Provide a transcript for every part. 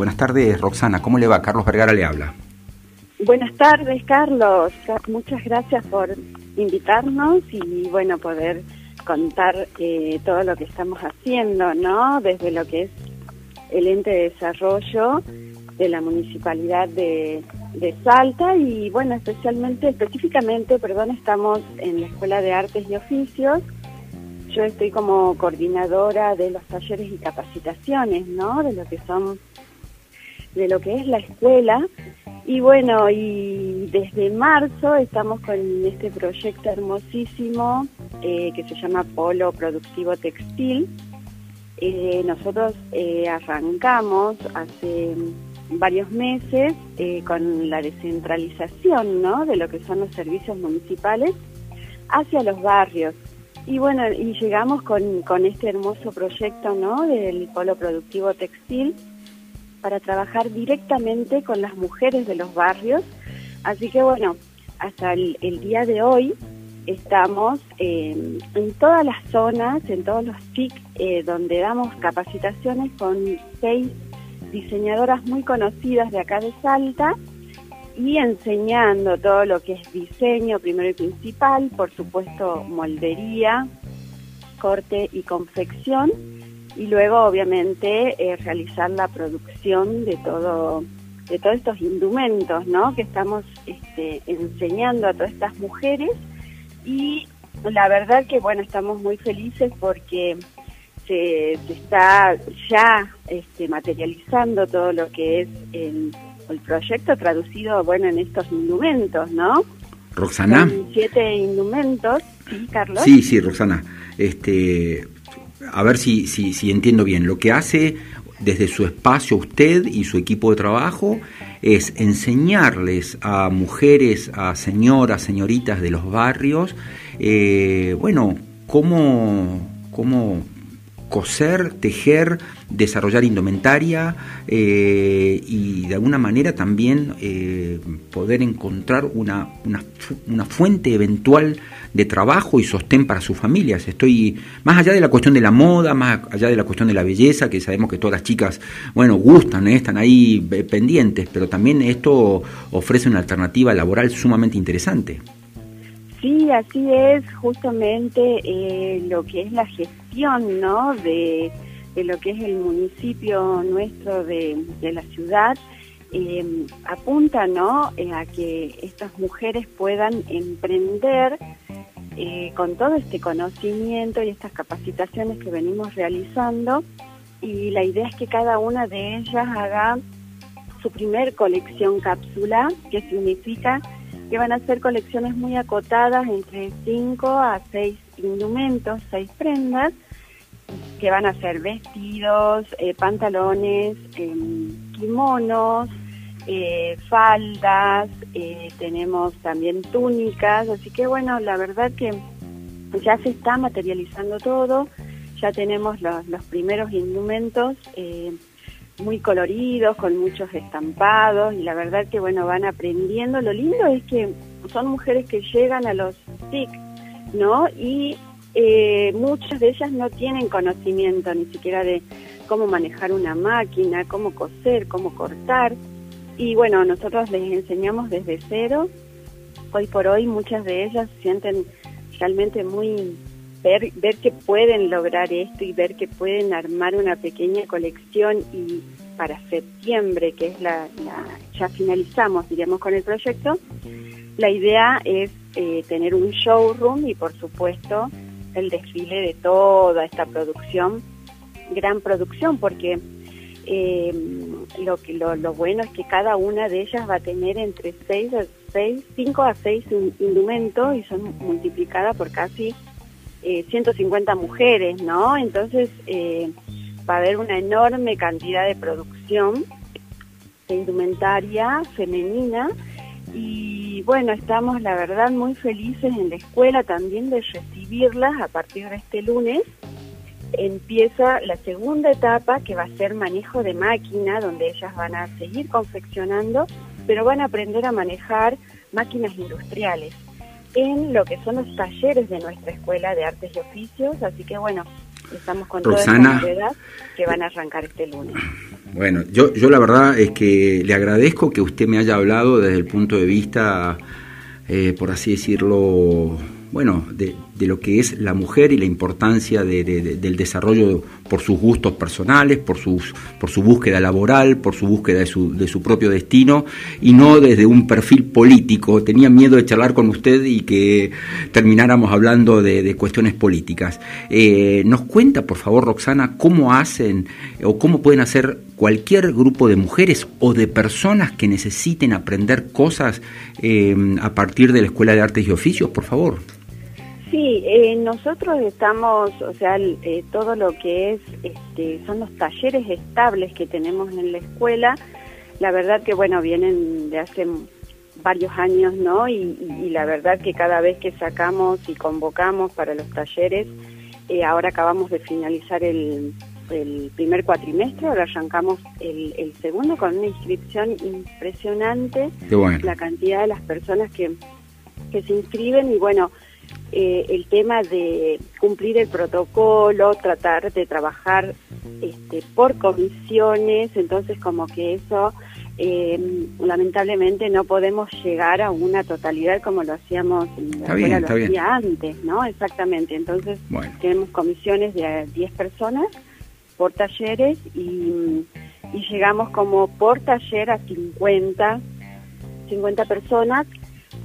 Buenas tardes, Roxana. ¿Cómo le va? Carlos Vergara le habla. Buenas tardes, Carlos. Muchas gracias por invitarnos y, bueno, poder contar eh, todo lo que estamos haciendo, ¿no? Desde lo que es el ente de desarrollo de la municipalidad de, de Salta y, bueno, especialmente, específicamente, perdón, estamos en la Escuela de Artes y Oficios yo estoy como coordinadora de los talleres y capacitaciones, ¿no? De lo que son, de lo que es la escuela. Y bueno, y desde marzo estamos con este proyecto hermosísimo eh, que se llama Polo Productivo Textil. Eh, nosotros eh, arrancamos hace varios meses con la descentralización, ¿no? De lo que son los servicios municipales hacia los barrios. Y bueno, y llegamos con, con este hermoso proyecto, ¿no? Del polo productivo textil para trabajar directamente con las mujeres de los barrios. Así que bueno, hasta el, día de hoy estamos en todas las zonas, en todos los TIC, eh, donde damos capacitaciones con seis diseñadoras muy conocidas de acá de Salta y enseñando todo lo que es diseño primero y principal, por supuesto moldería, corte y confección y luego obviamente eh, realizar la producción de todo de todos estos indumentos ¿no? que estamos este, enseñando a todas estas mujeres y la verdad que bueno estamos muy felices porque se, se está ya este, materializando todo lo que es el el proyecto traducido, bueno, en estos indumentos, ¿no? Roxana. siete indumentos, ¿sí, Carlos? Sí, sí, Roxana. Este, a ver si, si, entiendo bien. Lo que hace desde su espacio usted y su equipo de trabajo es enseñarles a mujeres, a señoras, señoritas de los barrios, eh, bueno, cómo, cómo coser, tejer, desarrollar indumentaria eh, y de alguna manera también eh, poder encontrar una, una, fuente eventual de trabajo y sostén para sus familias. Estoy más allá de la cuestión de la moda, más allá de la cuestión de la belleza, que sabemos que todas las chicas, bueno, gustan, ¿eh? están ahí pendientes, pero también esto ofrece una alternativa laboral sumamente interesante. Sí, así es justamente lo que es la gestión, ¿no? De lo que es el municipio nuestro de, la ciudad, eh, apunta ¿no? Eh, a que estas mujeres puedan emprender eh, con todo este conocimiento y estas capacitaciones que venimos realizando y la idea es que cada una de ellas haga su primer colección cápsula, que significa que van a ser colecciones muy acotadas entre 5 a 6 indumentos, 6 prendas, que van a ser vestidos, eh, pantalones, em, kimonos, eh, faldas, eh, tenemos también túnicas, así que bueno, la verdad que ya se está materializando todo, ya tenemos los, los primeros indumentos muy coloridos, con muchos estampados, y la verdad que bueno, van aprendiendo. Lo lindo es que son mujeres que llegan a los TIC, ¿no? Y eh, muchas de ellas no tienen conocimiento ni siquiera de cómo manejar una máquina, cómo coser, cómo cortar. Y bueno, nosotros les enseñamos desde cero. Hoy por hoy muchas de ellas sienten realmente muy ver, ver que pueden lograr esto y ver que pueden armar una pequeña colección y para septiembre, que es la, ya finalizamos, diríamos, con el proyecto, la idea es eh, tener un showroom y por supuesto el desfile de toda esta producción, gran producción, porque eh, lo, que, lo, lo, bueno es que cada una de ellas va a tener entre 6 a 6, 5 a 6 indumentos y son multiplicadas por casi eh, 150 mujeres, ¿no? Entonces eh, va a haber una enorme cantidad de producción de indumentaria femenina y bueno, estamos la verdad muy felices en la escuela también de recibirlas a partir de este lunes. Empieza la segunda etapa que va a ser manejo de máquina, donde ellas van a seguir confeccionando, pero van a aprender a manejar máquinas industriales en lo que son los talleres de nuestra escuela de artes y oficios. Así que bueno, estamos con toda esta que van a arrancar este lunes. Bueno, yo, yo la verdad es que le agradezco que usted me haya hablado desde el punto de vista, eh, por así decirlo, bueno, de, de lo que es la mujer y la importancia del desarrollo por sus gustos personales, por, sus, por su búsqueda laboral, por su búsqueda de su, de su propio destino y no desde un perfil político. Tenía miedo de charlar con usted y que termináramos hablando de, cuestiones políticas. Eh, ¿Nos cuenta, por favor, Roxana, cómo hacen o cómo pueden hacer cualquier grupo de mujeres o de personas que necesiten aprender cosas eh, a partir de la Escuela de Artes y Oficios, por favor? Sí, eh, nosotros estamos, o sea, eh, todo lo que es, este, son los talleres estables que tenemos en la escuela, la verdad que, bueno, vienen de hace varios años, ¿no? Y, la verdad que cada vez que sacamos y convocamos para los talleres, eh, ahora acabamos de finalizar el, primer cuatrimestre, ahora arrancamos el, segundo con una inscripción impresionante, la cantidad de las personas que, que se inscriben y bueno, eh, el tema de cumplir el protocolo, tratar de trabajar este, por comisiones, entonces como que eso eh, lamentablemente no podemos llegar a una totalidad como lo hacíamos antes, ¿no? Exactamente, entonces tenemos comisiones de 10 personas por talleres y, y llegamos como por taller a 50, 50 personas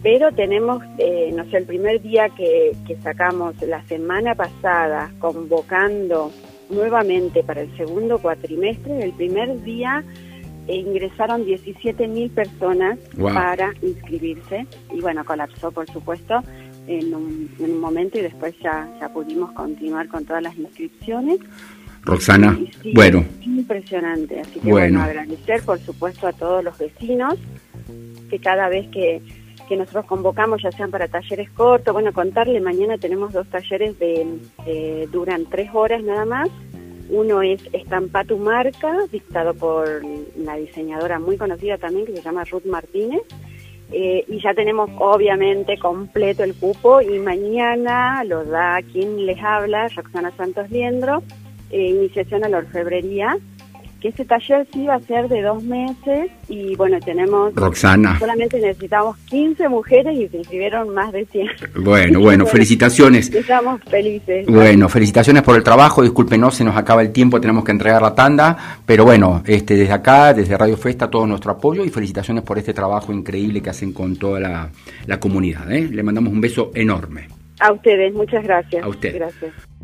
pero tenemos, eh, no sé, el primer día que, sacamos la semana pasada, convocando nuevamente para el segundo cuatrimestre, el primer día eh, ingresaron 17 mil personas para inscribirse y bueno, colapsó por supuesto en un, momento y después ya, ya pudimos continuar con todas las inscripciones. Roxana, bueno. Impresionante, así que bueno, agradecer por supuesto a todos los vecinos que cada vez que que nosotros convocamos, ya sean para talleres cortos, bueno, contarle, mañana tenemos dos talleres de, duran tres horas nada más. Uno es Estampa tu marca, dictado por una diseñadora muy conocida también que se llama Ruth Martínez. Eh, y ya tenemos obviamente completo el cupo y mañana lo da quien les habla, Roxana Santos Liendro, eh, iniciación a la orfebrería ese taller sí va a ser de dos meses y bueno, tenemos... Roxana. Solamente necesitamos 15 mujeres y se inscribieron más de 100. Bueno, bueno, felicitaciones. Estamos felices. Bueno, felicitaciones por el trabajo, discúlpenos, se nos acaba el tiempo, tenemos que entregar la tanda, pero bueno, este desde acá, desde Radio Festa, todo nuestro apoyo y felicitaciones por este trabajo increíble que hacen con toda la, la comunidad. ¿eh? Le mandamos un beso enorme. A ustedes, muchas gracias. A ustedes. Gracias.